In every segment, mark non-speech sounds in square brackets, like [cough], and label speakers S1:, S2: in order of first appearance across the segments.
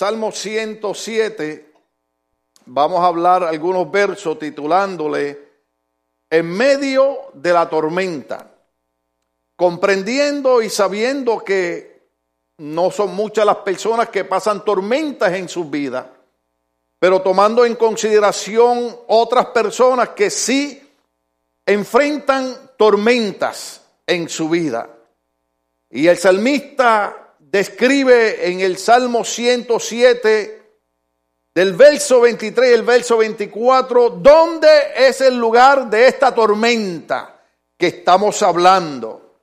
S1: Salmo 107, vamos a hablar algunos versos titulándole En medio de la tormenta, comprendiendo y sabiendo que no son muchas las personas que pasan tormentas en sus vidas, pero tomando en consideración otras personas que sí enfrentan tormentas en su vida. Y el salmista describe en el Salmo 107, del verso 23 y el verso 24, dónde es el lugar de esta tormenta que estamos hablando.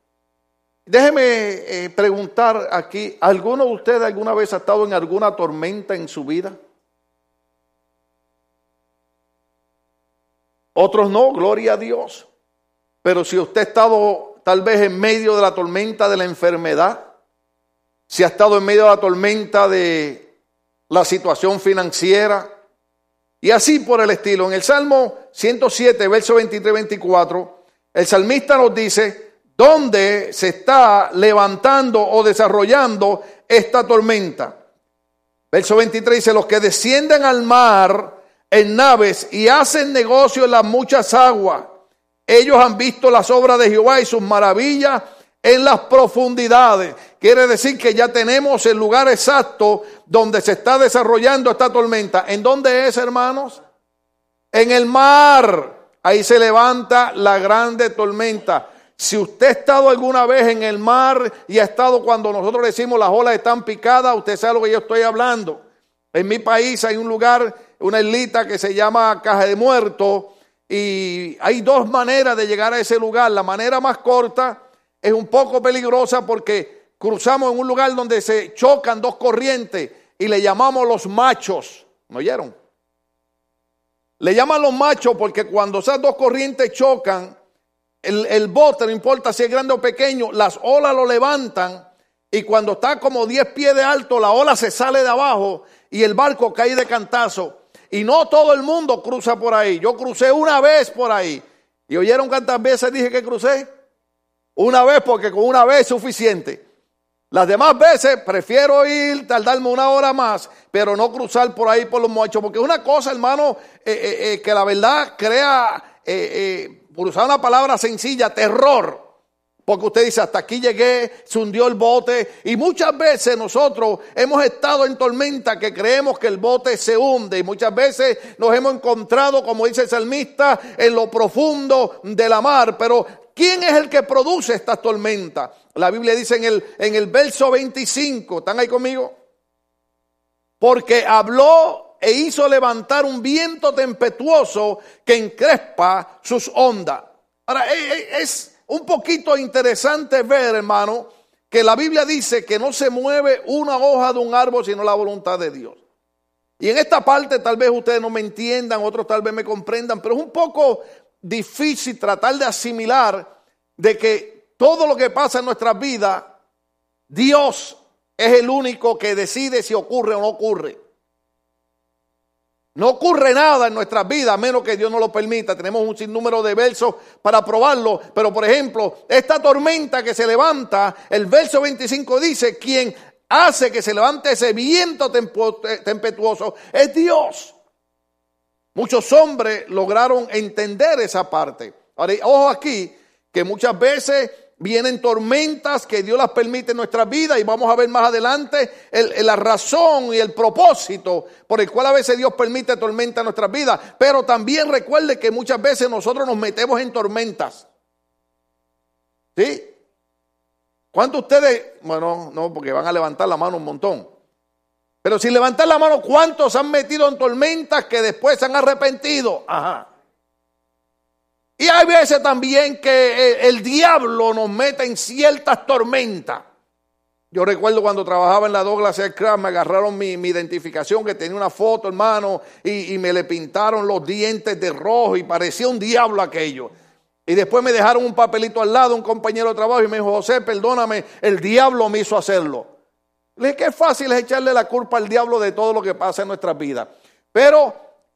S1: Déjeme eh, preguntar aquí, ¿alguno de ustedes alguna vez ha estado en alguna tormenta en su vida? Otros no, gloria a Dios. Pero si usted ha estado tal vez en medio de la tormenta de la enfermedad, si ha estado en medio de la tormenta de la situación financiera y así por el estilo. En el Salmo 107, verso 23-24, el salmista nos dice dónde se está levantando o desarrollando esta tormenta. Verso 23 dice, los que descienden al mar en naves y hacen negocio en las muchas aguas, ellos han visto las obras de Jehová y sus maravillas en las profundidades. Quiere decir que ya tenemos el lugar exacto donde se está desarrollando esta tormenta. ¿En dónde es, hermanos? En el mar. Ahí se levanta la grande tormenta. Si usted ha estado alguna vez en el mar y ha estado cuando nosotros decimos las olas están picadas, usted sabe lo que yo estoy hablando. En mi país hay un lugar, una islita que se llama Caja de Muertos y hay dos maneras de llegar a ese lugar. La manera más corta es un poco peligrosa porque cruzamos en un lugar donde se chocan dos corrientes y le llamamos los machos. ¿Me oyeron? Le llaman los machos porque cuando esas dos corrientes chocan, el, el, bote, no importa si es grande o pequeño, las olas lo levantan y cuando está como 10 pies de alto, la ola se sale de abajo y el barco cae de cantazo. Y no todo el mundo cruza por ahí. Yo crucé una vez por ahí. ¿Y oyeron cuántas veces dije que crucé? Una vez porque con una vez es suficiente. Las demás veces prefiero ir, tardarme una hora más, pero no cruzar por ahí por los mochos. Porque una cosa, hermano, eh, eh, eh, que la verdad crea, por usar una palabra sencilla, terror. Porque usted dice, hasta aquí llegué, se hundió el bote. Y muchas veces nosotros hemos estado en tormenta que creemos que el bote se hunde. Y muchas veces nos hemos encontrado, como dice el salmista, en lo profundo de la mar. Pero ¿quién es el que produce esta tormenta? La Biblia dice en el, en el verso 25, ¿están ahí conmigo? Porque habló e hizo levantar un viento tempestuoso que encrespa sus ondas. Ahora, es un poquito interesante ver, hermano, que la Biblia dice que no se mueve una hoja de un árbol sino la voluntad de Dios. Y en esta parte tal vez ustedes no me entiendan, otros tal vez me comprendan, pero es un poco difícil tratar de asimilar de que todo lo que pasa en nuestra vida, Dios es el único que decide si ocurre o no ocurre. No ocurre nada en nuestras vidas a menos que Dios no lo permita. Tenemos un sinnúmero de versos para probarlo. Pero por ejemplo, esta tormenta que se levanta, el verso 25 dice, quien hace que se levante ese viento tempestuoso es Dios. Muchos hombres lograron entender esa parte. Ahora, ojo aquí, que muchas veces vienen tormentas que Dios las permite en nuestra vida y vamos a ver más adelante la razón y el propósito por el cual a veces Dios permite tormentas en nuestras vidas. Pero también recuerde que muchas veces nosotros nos metemos en tormentas. ¿Sí? ¿Cuántos ustedes? Bueno, no, porque van a levantar la mano un montón. Pero si levantan la mano, ¿cuántos han metido en tormentas que después se han arrepentido? Ajá. Y hay veces también que eh, el diablo nos mete en ciertas tormentas. Yo recuerdo cuando trabajaba en la Douglas Aircraft, me agarraron mi, identificación que tenía una foto, hermano, y, y, me le pintaron los dientes de rojo y parecía un diablo aquello. Y después me dejaron un papelito al lado, un compañero de trabajo, y me dijo, José, perdóname, el diablo me hizo hacerlo. Qué fácil es echarle la culpa al diablo de todo lo que pasa en nuestras vidas. Pero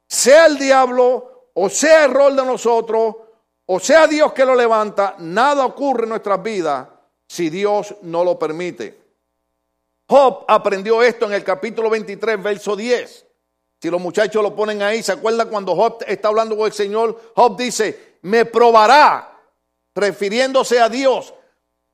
S1: sea el diablo o sea error de nosotros, o sea Dios que lo levanta, nada ocurre en nuestras vidas si Dios no lo permite. Job aprendió esto en el capítulo 23, verso 10. Si los muchachos lo ponen ahí, ¿se acuerdan cuando Job está hablando con el Señor? Job dice, me probará, refiriéndose a Dios,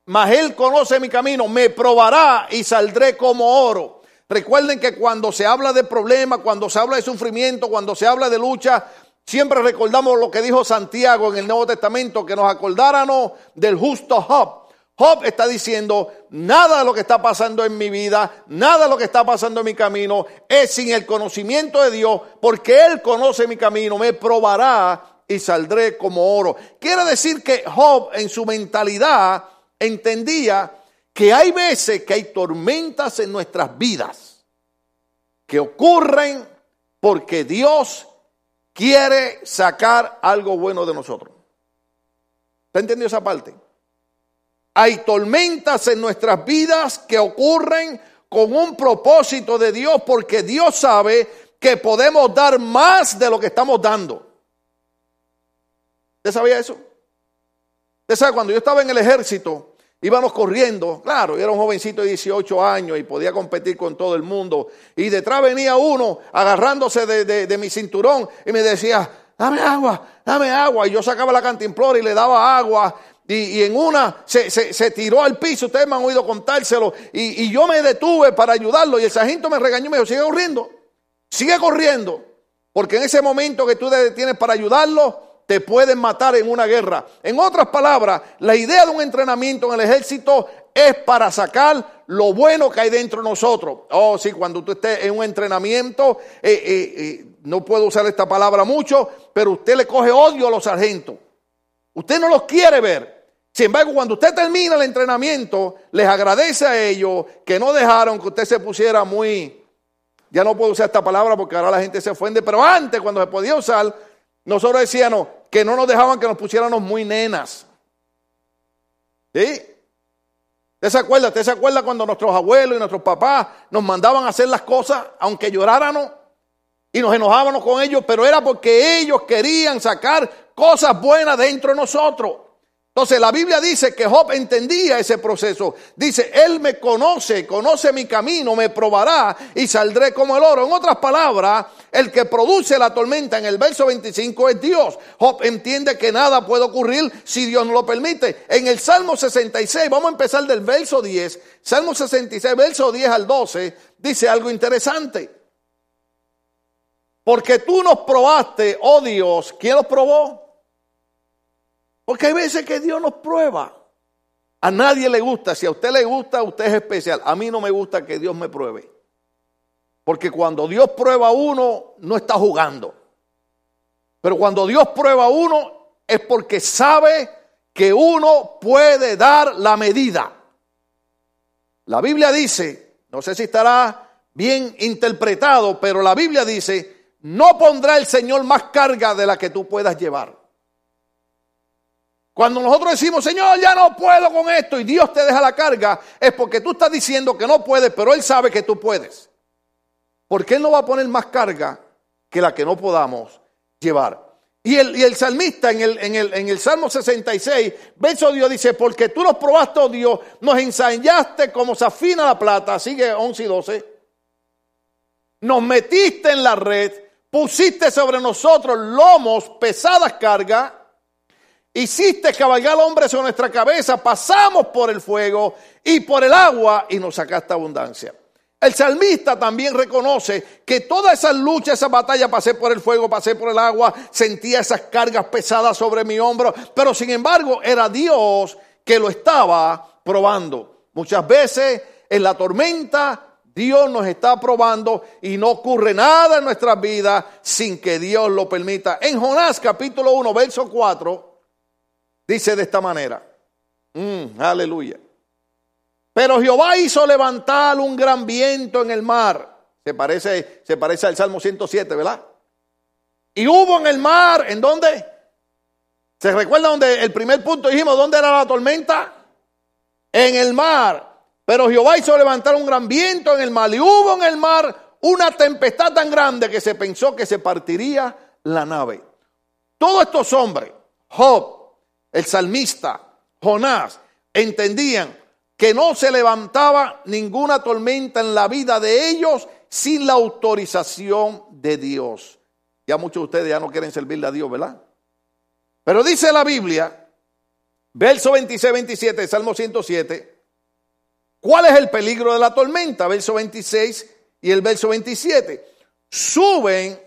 S1: mas Él conoce mi camino, me probará y saldré como oro. Recuerden que cuando se habla de problemas, cuando se habla de sufrimiento, cuando se habla de lucha, siempre recordamos lo que dijo Santiago en el Nuevo Testamento, que nos acordáramos del justo Job. Job está diciendo, nada de lo que está pasando en mi vida, nada de lo que está pasando en mi camino es sin el conocimiento de Dios, porque Él conoce mi camino, me probará y saldré como oro. Quiere decir que Job en su mentalidad entendía que hay veces que hay tormentas en nuestras vidas que ocurren porque Dios quiere sacar algo bueno de nosotros. ¿Está entendiendo esa parte? Hay tormentas en nuestras vidas que ocurren con un propósito de Dios porque Dios sabe que podemos dar más de lo que estamos dando. ¿Usted sabía eso? Usted sabe, cuando yo estaba en el ejército, íbamos corriendo, claro, yo era un jovencito de 18 años y podía competir con todo el mundo. Y detrás venía uno agarrándose de, de mi cinturón y me decía, dame agua, dame agua. Y yo sacaba la cantimplora y le daba agua y, en una se, tiró al piso, ustedes me han oído contárselo, y, yo me detuve para ayudarlo y el sargento me regañó y me dijo, sigue corriendo, sigue corriendo, porque en ese momento que tú te detienes para ayudarlo, te pueden matar en una guerra. En otras palabras, la idea de un entrenamiento en el ejército es para sacar lo bueno que hay dentro de nosotros. Oh, sí, cuando tú estés en un entrenamiento, eh, eh, eh, no puedo usar esta palabra mucho, pero usted le coge odio a los sargentos. Usted no los quiere ver. Sin embargo, cuando usted termina el entrenamiento, les agradece a ellos que no dejaron que usted se pusiera muy, ya no puedo usar esta palabra porque ahora la gente se ofende, pero antes cuando se podía usar, nosotros decíamos que no nos dejaban que nos pusiéramos muy nenas. ¿Sí? ¿Usted se acuerda? ¿Usted se acuerda cuando nuestros abuelos y nuestros papás nos mandaban a hacer las cosas, aunque lloráramos? Y nos enojábamos con ellos, pero era porque ellos querían sacar cosas buenas dentro de nosotros. Entonces la Biblia dice que Job entendía ese proceso. Dice, Él me conoce, conoce mi camino, me probará y saldré como el oro. En otras palabras, el que produce la tormenta en el verso 25 es Dios. Job entiende que nada puede ocurrir si Dios no lo permite. En el Salmo 66, vamos a empezar del verso 10. Salmo 66, verso 10 al 12, dice algo interesante. Porque tú nos probaste, oh Dios, ¿quién los probó? Porque hay veces que Dios nos prueba. A nadie le gusta. Si a usted le gusta, usted es especial. A mí no me gusta que Dios me pruebe. Porque cuando Dios prueba a uno, no está jugando. Pero cuando Dios prueba a uno, es porque sabe que uno puede dar la medida. La Biblia dice, no sé si estará bien interpretado, pero la Biblia dice, no pondrá el Señor más carga de la que tú puedas llevar. Cuando nosotros decimos, Señor, ya no puedo con esto y Dios te deja la carga, es porque tú estás diciendo que no puedes, pero Él sabe que tú puedes. Porque Él no va a poner más carga que la que no podamos llevar. Y el, salmista en el, en, el, en el Salmo 66, verso Dios dice, porque tú nos probaste, oh Dios, nos ensañaste como se afina la plata, sigue 11 y 12, nos metiste en la red, pusiste sobre nosotros lomos, pesadas cargas, Hiciste cabalgar hombre sobre nuestra cabeza, pasamos por el fuego y por el agua y nos sacaste abundancia. El salmista también reconoce que toda esa lucha, esa batalla, pasé por el fuego, pasé por el agua, sentía esas cargas pesadas sobre mi hombro, pero sin embargo era Dios que lo estaba probando. Muchas veces en la tormenta Dios nos está probando y no ocurre nada en nuestras vidas sin que Dios lo permita. En Jonás capítulo 1, verso 4, Dice de esta manera. Mm, aleluya. Pero Jehová hizo levantar un gran viento en el mar. Se parece, se parece al Salmo 107, ¿verdad? Y hubo en el mar, ¿en dónde? ¿Se recuerda donde el primer punto dijimos, dónde era la tormenta? En el mar. Pero Jehová hizo levantar un gran viento en el mar. Y hubo en el mar una tempestad tan grande que se pensó que se partiría la nave. Todos estos hombres, Job, el salmista, Jonás, entendían, que no se levantaba ninguna tormenta en la vida de ellos sin la autorización de Dios. Ya muchos de ustedes ya no quieren servirle a Dios, ¿verdad? Pero dice la Biblia, verso 26, 27 Salmo 107, ¿cuál es el peligro de la tormenta? Verso 26 y el verso 27. Suben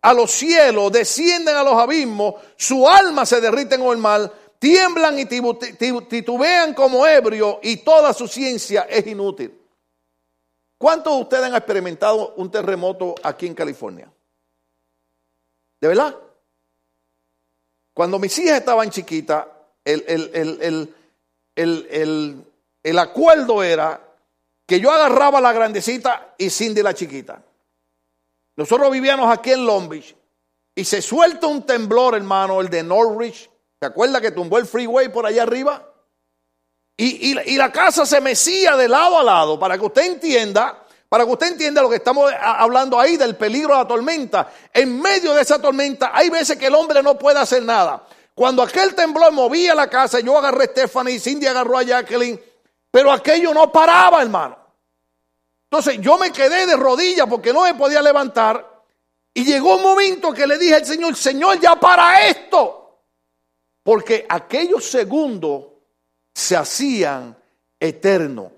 S1: a los cielos, descienden a los abismos, su alma se derrite en el mal, tiemblan y titubean como ebrio y toda su ciencia es inútil. ¿Cuántos de ustedes han experimentado un terremoto aquí en California? ¿De verdad? Cuando mis hijas estaban chiquitas, el, el, acuerdo era que yo agarraba la grandecita y Cindy la chiquita. Nosotros vivíamos aquí en Long Beach y se suelta un temblor, hermano, el de Norwich. ¿Se acuerda que tumbó el freeway por allá arriba? Y, y, la casa se mecía de lado a lado para que usted entienda, para que usted entienda lo que estamos hablando ahí del peligro de la tormenta. En medio de esa tormenta hay veces que el hombre no puede hacer nada. Cuando aquel temblor movía la casa, yo agarré a Stephanie, Cindy agarró a Jacqueline, pero aquello no paraba, hermano. Entonces yo me quedé de rodillas porque no me podía levantar. Y llegó un momento que le dije al Señor, Señor, ya para esto. Porque aquellos segundos se hacían eternos.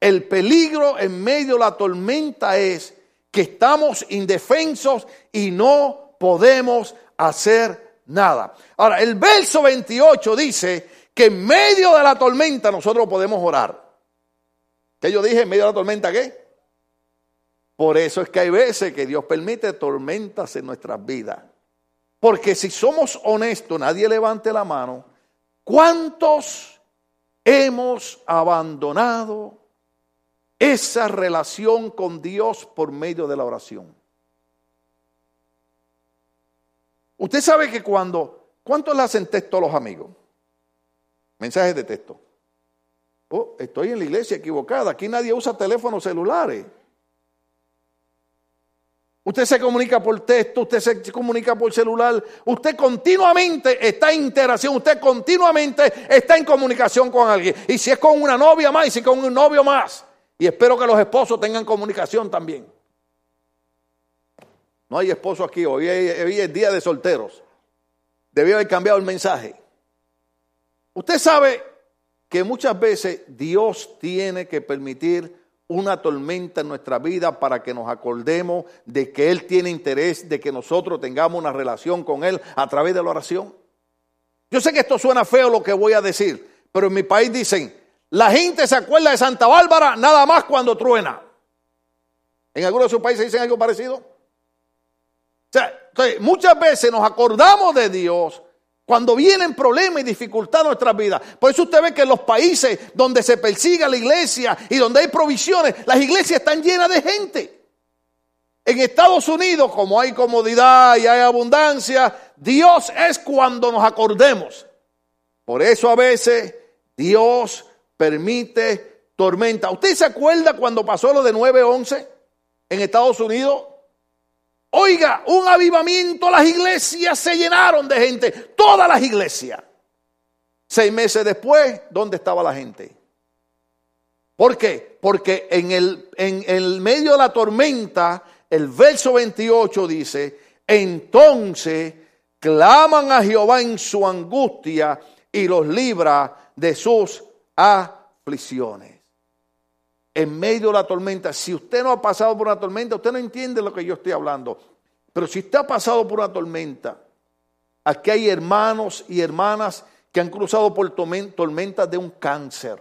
S1: El peligro en medio de la tormenta es que estamos indefensos y no podemos hacer nada. Ahora, el verso 28 dice que en medio de la tormenta nosotros podemos orar. ¿Qué yo dije? ¿En medio de la tormenta qué? Por eso es que hay veces que Dios permite tormentas en nuestras vidas. Porque si somos honestos, nadie levante la mano, ¿cuántos hemos abandonado esa relación con Dios por medio de la oración? Usted sabe que cuando, ¿cuántos le hacen texto a los amigos? Mensajes de texto. Oh, estoy en la iglesia equivocada. Aquí nadie usa teléfonos celulares. Usted se comunica por texto, usted se comunica por celular, usted continuamente está en interacción, usted continuamente está en comunicación con alguien. Y si es con una novia más, y si con un novio más. Y espero que los esposos tengan comunicación también. No hay esposo aquí, hoy es día de solteros. Debió haber cambiado el mensaje. Usted sabe que muchas veces Dios tiene que permitir una tormenta en nuestra vida para que nos acordemos de que Él tiene interés de que nosotros tengamos una relación con Él a través de la oración. Yo sé que esto suena feo lo que voy a decir, pero en mi país dicen, la gente se acuerda de Santa Bárbara nada más cuando truena. ¿En algunos de sus países dicen algo parecido? O sea, muchas veces nos acordamos de Dios cuando vienen problemas y dificultades en nuestras vidas. Por eso usted ve que en los países donde se persiga la iglesia y donde hay provisiones, las iglesias están llenas de gente. En Estados Unidos, como hay comodidad y hay abundancia, Dios es cuando nos acordemos. Por eso a veces Dios permite tormenta. ¿Usted se acuerda cuando pasó lo de 9-11 en Estados Unidos? Oiga, un avivamiento, las iglesias se llenaron de gente, todas las iglesias. Seis meses después, ¿dónde estaba la gente? ¿Por qué? Porque en el, en el medio de la tormenta, el verso 28 dice, entonces claman a Jehová en su angustia y los libra de sus aflicciones. En medio de la tormenta, si usted no ha pasado por una tormenta, usted no entiende lo que yo estoy hablando. Pero si usted ha pasado por una tormenta, aquí hay hermanos y hermanas que han cruzado por tormentas de un cáncer.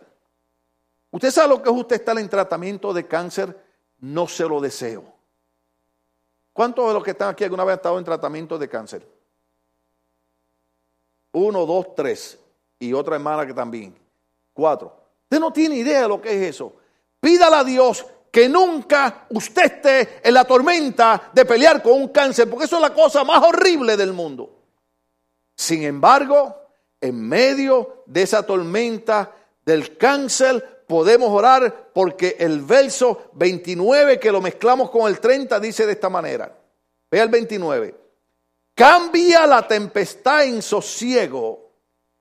S1: ¿Usted sabe lo que es usted estar en tratamiento de cáncer? No se lo deseo. ¿Cuántos de los que están aquí alguna vez han estado en tratamiento de cáncer? Uno, dos, tres. Y otra hermana que también. Cuatro. Usted no tiene idea de lo que es eso. Pídale a Dios que nunca usted esté en la tormenta de pelear con un cáncer, porque eso es la cosa más horrible del mundo. Sin embargo, en medio de esa tormenta del cáncer, podemos orar porque el verso 29 que lo mezclamos con el 30 dice de esta manera. Vea el 29. Cambia la tempestad en sosiego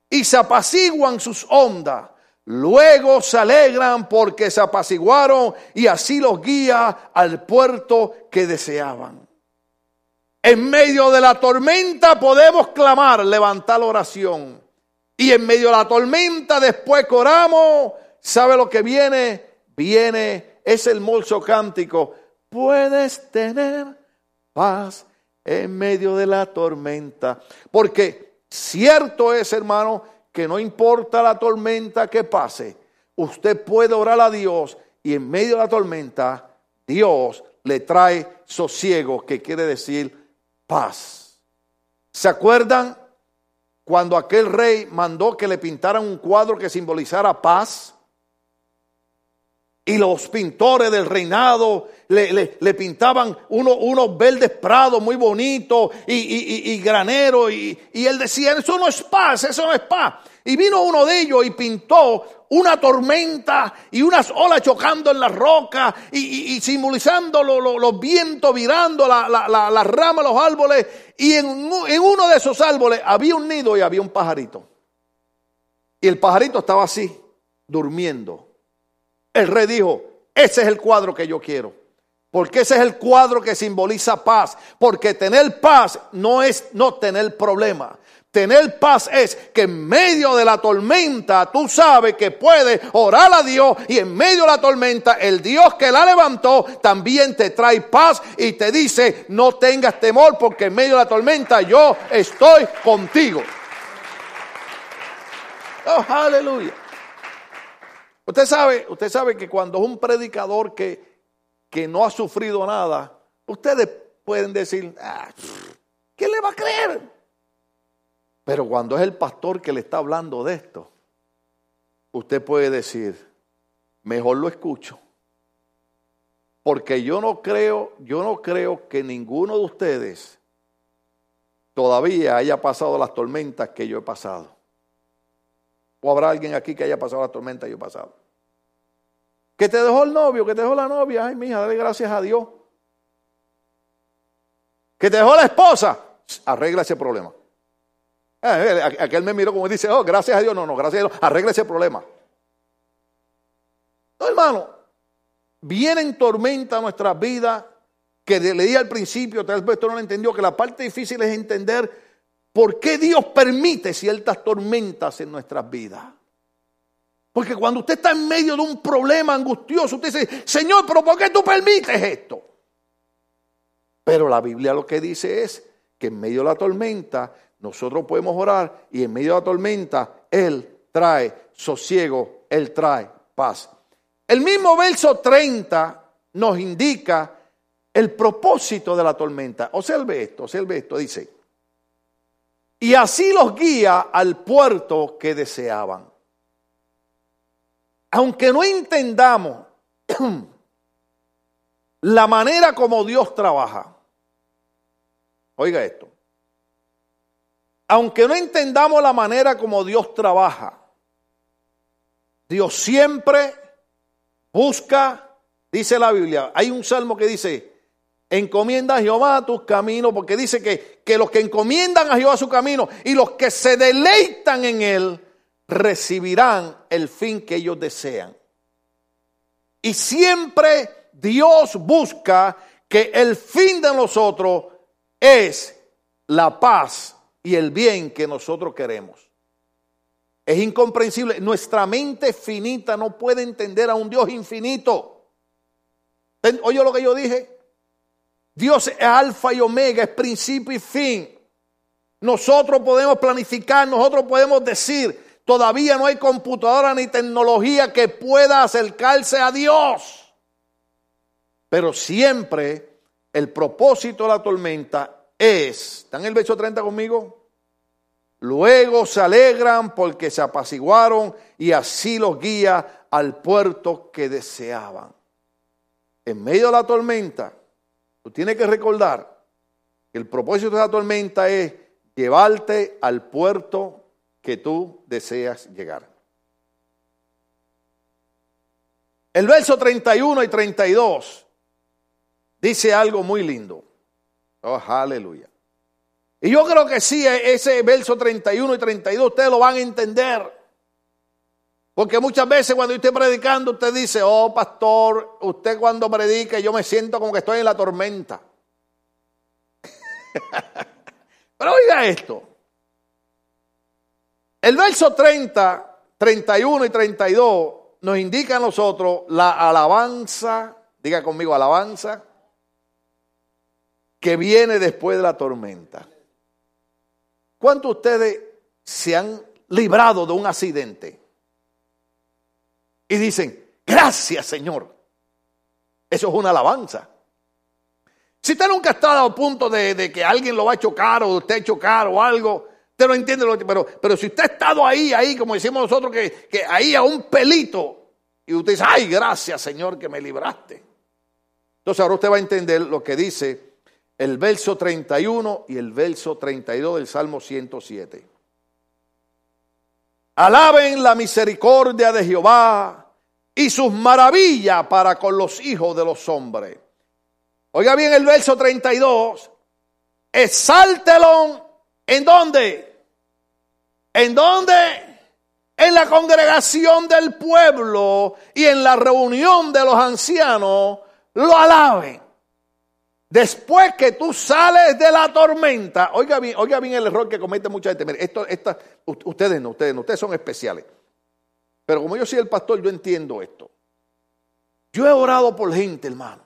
S1: y se apaciguan sus ondas. Luego se alegran porque se apaciguaron y así los guía al puerto que deseaban. En medio de la tormenta podemos clamar, levantar la oración. Y en medio de la tormenta después coramos. ¿Sabe lo que viene? Viene ese hermoso cántico. Puedes tener paz en medio de la tormenta. Porque cierto es, hermano, que no importa la tormenta que pase, usted puede orar a Dios y en medio de la tormenta Dios le trae sosiego, que quiere decir paz. ¿Se acuerdan cuando aquel rey mandó que le pintaran un cuadro que simbolizara paz? Y los pintores del reinado le, pintaban unos verdes prados muy bonitos y, y, y, granero. Y, y él decía, eso no es paz, eso no es paz. Y vino uno de ellos y pintó una tormenta y unas olas chocando en la roca y, simbolizando los vientos virando las la, ramas, los árboles. Y en uno de esos árboles había un nido y había un pajarito. Y el pajarito estaba así, durmiendo. El rey dijo, ese es el cuadro que yo quiero. Porque ese es el cuadro que simboliza paz. Porque tener paz no es no tener problema. Tener paz es que en medio de la tormenta tú sabes que puedes orar a Dios y en medio de la tormenta el Dios que la levantó también te trae paz y te dice no tengas temor porque en medio de la tormenta yo estoy contigo. Oh, aleluya. Usted sabe, usted sabe que cuando un predicador que, que no ha sufrido nada, ustedes pueden decir, ah, ¿quién le va a creer? Pero cuando es el pastor que le está hablando de esto, usted puede decir, mejor lo escucho. Porque yo no creo, yo no creo que ninguno de ustedes todavía haya pasado las tormentas que yo he pasado. ¿O habrá alguien aquí que haya pasado la tormenta que yo he pasado? Que te dejó el novio, que te dejó la novia. Ay, mija, dale gracias a Dios. Que te dejó la esposa. Arregla ese problema. Eh, aquel me miró como dice, oh, gracias a Dios. No, no, gracias a Dios. Arregla ese problema. No, hermano. Vienen tormentas a nuestras vidas que leí al principio, tal vez usted no lo entendió, que la parte difícil es entender ¿Por qué Dios permite ciertas tormentas en nuestras vidas? Porque cuando usted está en medio de un problema angustioso, usted dice, Señor, pero ¿por qué tú permites esto? Pero la Biblia lo que dice es que en medio de la tormenta nosotros podemos orar y en medio de la tormenta Él trae sosiego, Él trae paz. El mismo verso 30 nos indica el propósito de la tormenta. Observe esto, observe esto, dice, y así los guía al puerto que deseaban. Aunque no entendamos [clears throat] la manera como Dios trabaja, oiga esto, aunque no entendamos la manera como Dios trabaja, Dios siempre busca, dice la Biblia, hay un salmo que dice, Encomienda a Jehová tus caminos, porque dice que, que los que encomiendan a Jehová su camino y los que se deleitan en él recibirán el fin que ellos desean. Y siempre Dios busca que el fin de nosotros es la paz y el bien que nosotros queremos. Es incomprensible. Nuestra mente finita no puede entender a un Dios infinito. Oye lo que yo dije. Dios es alfa y omega, es principio y fin. Nosotros podemos planificar, nosotros podemos decir, todavía no hay computadora ni tecnología que pueda acercarse a Dios. Pero siempre el propósito de la tormenta es, ¿están en el verso 30 conmigo? Luego se alegran porque se apaciguaron y así los guía al puerto que deseaban. En medio de la tormenta, Tú tienes que recordar que el propósito de la tormenta es llevarte al puerto que tú deseas llegar. El verso 31 y 32 dice algo muy lindo. Oh, aleluya. Y yo creo que sí, ese verso 31 y 32 ustedes lo van a entender. Porque muchas veces cuando yo estoy predicando, usted dice, oh pastor, usted cuando predica yo me siento como que estoy en la tormenta. [laughs] Pero oiga esto. El verso 30, 31 y 32 nos indica a nosotros la alabanza, diga conmigo alabanza, que viene después de la tormenta. ¿Cuántos de ustedes se han librado de un accidente? Y dicen, gracias Señor. Eso es una alabanza. Si usted nunca ha estado a punto de, que alguien lo va a chocar o usted chocar o algo, usted no entiende, lo, pero, pero si usted ha estado ahí, ahí, como decimos nosotros, que, que ahí a un pelito, y usted dice, ay, gracias Señor que me libraste. Entonces ahora usted va a entender lo que dice el verso 31 y el verso 32 del Salmo 107. Alaben la misericordia de Jehová y sus maravillas para con los hijos de los hombres. Oiga bien el verso 32. Exáltelo. ¿En dónde? ¿En dónde? En la congregación del pueblo y en la reunión de los ancianos lo alaben. Después que tú sales de la tormenta, oiga bien, oiga bien el error que comete mucha gente. Mire, esto, esta, ustedes no, ustedes no, ustedes son especiales. Pero como yo soy el pastor, yo entiendo esto. Yo he orado por gente, hermano,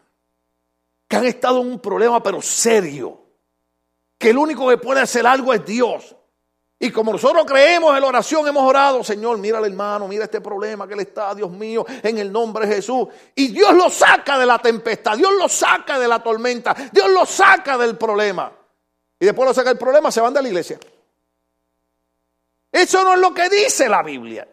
S1: que han estado en un problema, pero serio. Que el único que puede hacer algo es Dios. Y como nosotros creemos en la oración, hemos orado, Señor, mira al hermano, mira este problema que le está, Dios mío, en el nombre de Jesús. Y Dios lo saca de la tempestad, Dios lo saca de la tormenta, Dios lo saca del problema. Y después lo saca el problema, se van de la iglesia. Eso no es lo que dice la Biblia.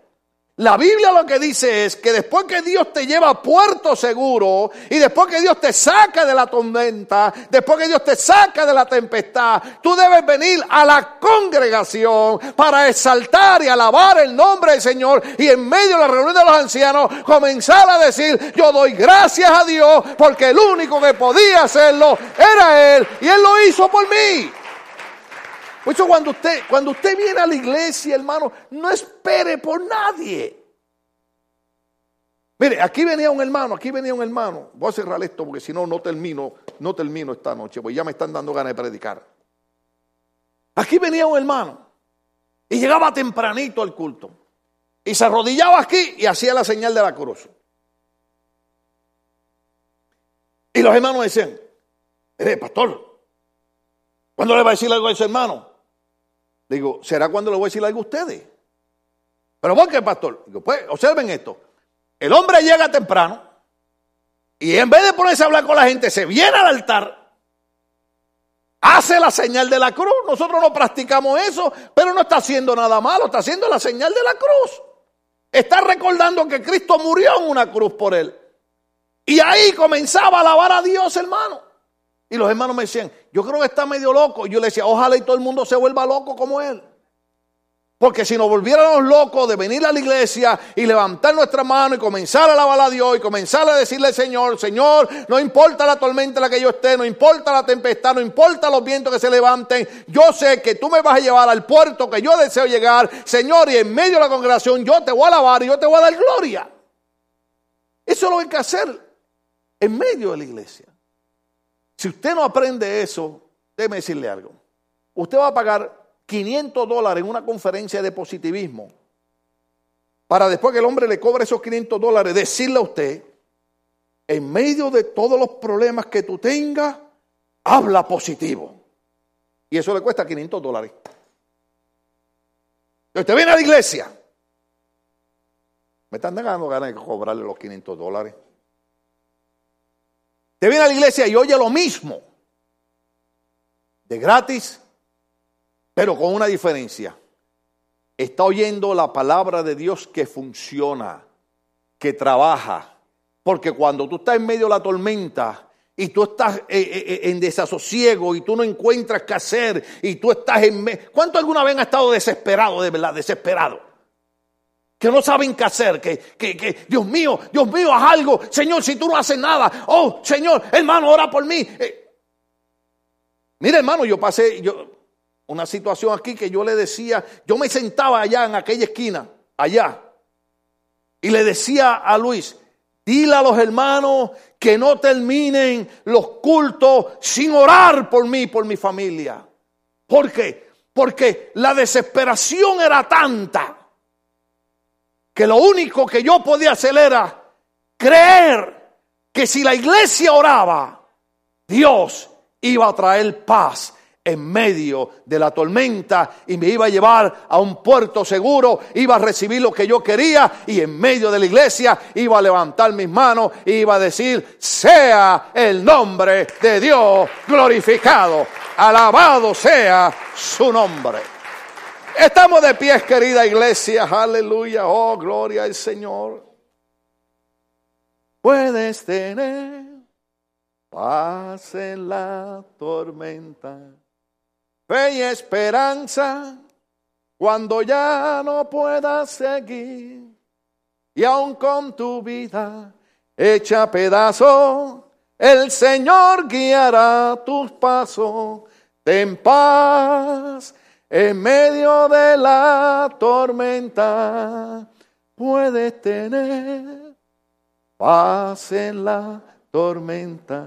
S1: La Biblia lo que dice es que después que Dios te lleva a puerto seguro y después que Dios te saca de la tormenta, después que Dios te saca de la tempestad, tú debes venir a la congregación para exaltar y alabar el nombre del Señor y en medio de la reunión de los ancianos comenzar a decir, yo doy gracias a Dios porque el único que podía hacerlo era Él y Él lo hizo por mí. Por eso cuando usted, cuando usted viene a la iglesia, hermano, no espere por nadie. Mire, aquí venía un hermano, aquí venía un hermano. Voy a cerrar esto porque si no, no termino, no termino esta noche, porque ya me están dando ganas de predicar. Aquí venía un hermano y llegaba tempranito al culto. Y se arrodillaba aquí y hacía la señal de la cruz. Y los hermanos decían, eh, pastor, ¿cuándo le va a decir algo a ese hermano? Digo, ¿será cuando le voy a decir algo a ustedes? Pero ¿por qué, pastor? Digo, pues, observen esto. El hombre llega temprano y en vez de ponerse a hablar con la gente, se viene al altar, hace la señal de la cruz. Nosotros no practicamos eso, pero no está haciendo nada malo, está haciendo la señal de la cruz. Está recordando que Cristo murió en una cruz por él. Y ahí comenzaba a alabar a Dios, hermano. Y los hermanos me decían, yo creo que está medio loco. Y yo le decía, ojalá y todo el mundo se vuelva loco como él. Porque si nos volviéramos locos de venir a la iglesia y levantar nuestra mano y comenzar a alabar a Dios y comenzar a decirle al Señor, Señor, no importa la tormenta en la que yo esté, no importa la tempestad, no importa los vientos que se levanten, yo sé que tú me vas a llevar al puerto que yo deseo llegar, Señor, y en medio de la congregación yo te voy a alabar y yo te voy a dar gloria. Eso lo hay que hacer en medio de la iglesia. Si usted no aprende eso, déjeme decirle algo. Usted va a pagar 500 dólares en una conferencia de positivismo para después que el hombre le cobre esos 500 dólares, decirle a usted, en medio de todos los problemas que tú tengas, habla positivo. Y eso le cuesta 500 dólares. Usted viene a la iglesia. Me están dando ganas de cobrarle los 500 dólares. Te viene a la iglesia y oye lo mismo. De gratis, pero con una diferencia. Está oyendo la palabra de Dios que funciona, que trabaja. Porque cuando tú estás en medio de la tormenta y tú estás eh, eh, eh, en desasosiego y tú no encuentras qué hacer y tú estás en... ¿Cuánto alguna vez ha estado desesperado, de verdad, desesperado? Que no saben qué hacer, que, que, Dios mío, Dios mío, haz algo, Señor, si tú no haces nada, oh, Señor, hermano, ora por mí. Eh, mira, hermano, yo pasé yo, una situación aquí que yo le decía, yo me sentaba allá en aquella esquina, allá, Y le decía a Luis, dile a los hermanos que no terminen los cultos sin orar por mí, por mi familia. ¿Por qué? Porque la desesperación era tanta que lo único que yo podía hacer era creer que si la iglesia oraba, Dios iba a traer paz en medio de la tormenta y me iba a llevar a un puerto seguro, iba a recibir lo que yo quería y en medio de la iglesia iba a levantar mis manos y iba a decir, sea el nombre de Dios glorificado, alabado sea su nombre. Estamos de pies, querida iglesia, aleluya, oh, gloria al Señor. Puedes tener paz en la tormenta fe y esperanza cuando ya no puedas seguir. Y aun con tu vida hecha pedazo, el Señor guiará tus pasos. Ten paz en medio de la tormenta. Puedes tener paz en la tormenta,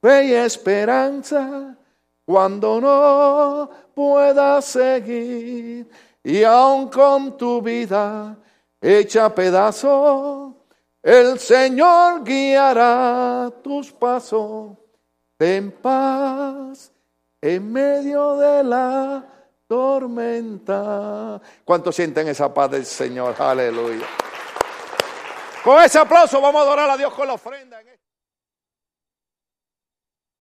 S1: fe y esperanza cuando no puedas seguir y aun con tu vida hecha pedazo, el Señor guiará tus pasos. en paz en medio de la tormenta. ¿Cuántos sienten esa paz del Señor? Aleluya. Con ese aplauso vamos a adorar a Dios con la ofrenda.